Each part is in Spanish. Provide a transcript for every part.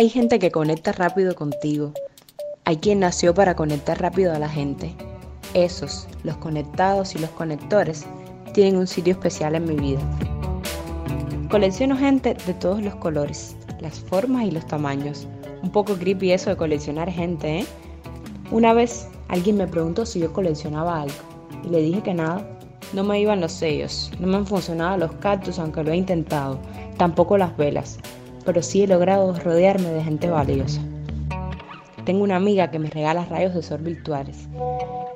Hay gente que conecta rápido contigo. Hay quien nació para conectar rápido a la gente. Esos, los conectados y los conectores, tienen un sitio especial en mi vida. Colecciono gente de todos los colores, las formas y los tamaños. Un poco creepy eso de coleccionar gente, ¿eh? Una vez alguien me preguntó si yo coleccionaba algo y le dije que nada. No me iban los sellos, no me han funcionado los cactus aunque lo he intentado, tampoco las velas, pero sí he logrado rodearme de gente valiosa. Tengo una amiga que me regala rayos de sol virtuales.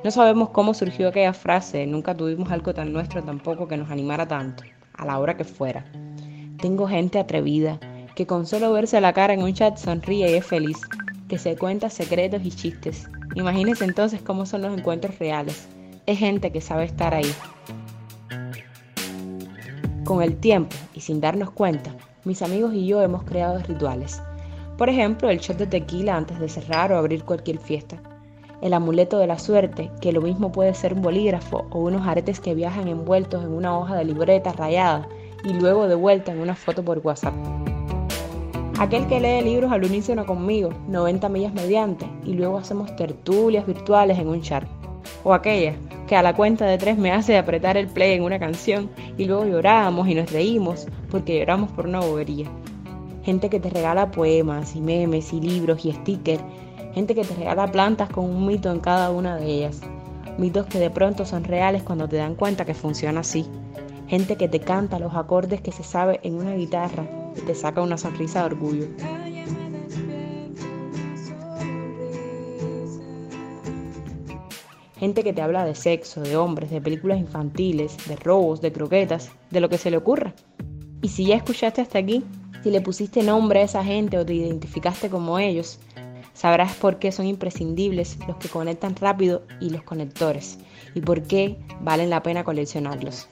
No sabemos cómo surgió aquella frase, nunca tuvimos algo tan nuestro tampoco que nos animara tanto, a la hora que fuera. Tengo gente atrevida, que con solo verse la cara en un chat sonríe y es feliz, que se cuenta secretos y chistes. Imagínense entonces cómo son los encuentros reales. Es gente que sabe estar ahí. Con el tiempo y sin darnos cuenta, mis amigos y yo hemos creado rituales. Por ejemplo, el shot de tequila antes de cerrar o abrir cualquier fiesta. El amuleto de la suerte, que lo mismo puede ser un bolígrafo o unos aretes que viajan envueltos en una hoja de libreta rayada y luego de vuelta en una foto por WhatsApp. Aquel que lee libros al unísono conmigo, 90 millas mediante, y luego hacemos tertulias virtuales en un chat. O aquella que a la cuenta de tres me hace apretar el play en una canción y luego lloramos y nos reímos porque lloramos por una bobería. Gente que te regala poemas y memes y libros y stickers. Gente que te regala plantas con un mito en cada una de ellas. Mitos que de pronto son reales cuando te dan cuenta que funciona así. Gente que te canta los acordes que se sabe en una guitarra y te saca una sonrisa de orgullo. Gente que te habla de sexo, de hombres, de películas infantiles, de robos, de croquetas, de lo que se le ocurra. Y si ya escuchaste hasta aquí, si le pusiste nombre a esa gente o te identificaste como ellos, sabrás por qué son imprescindibles los que conectan rápido y los conectores, y por qué valen la pena coleccionarlos.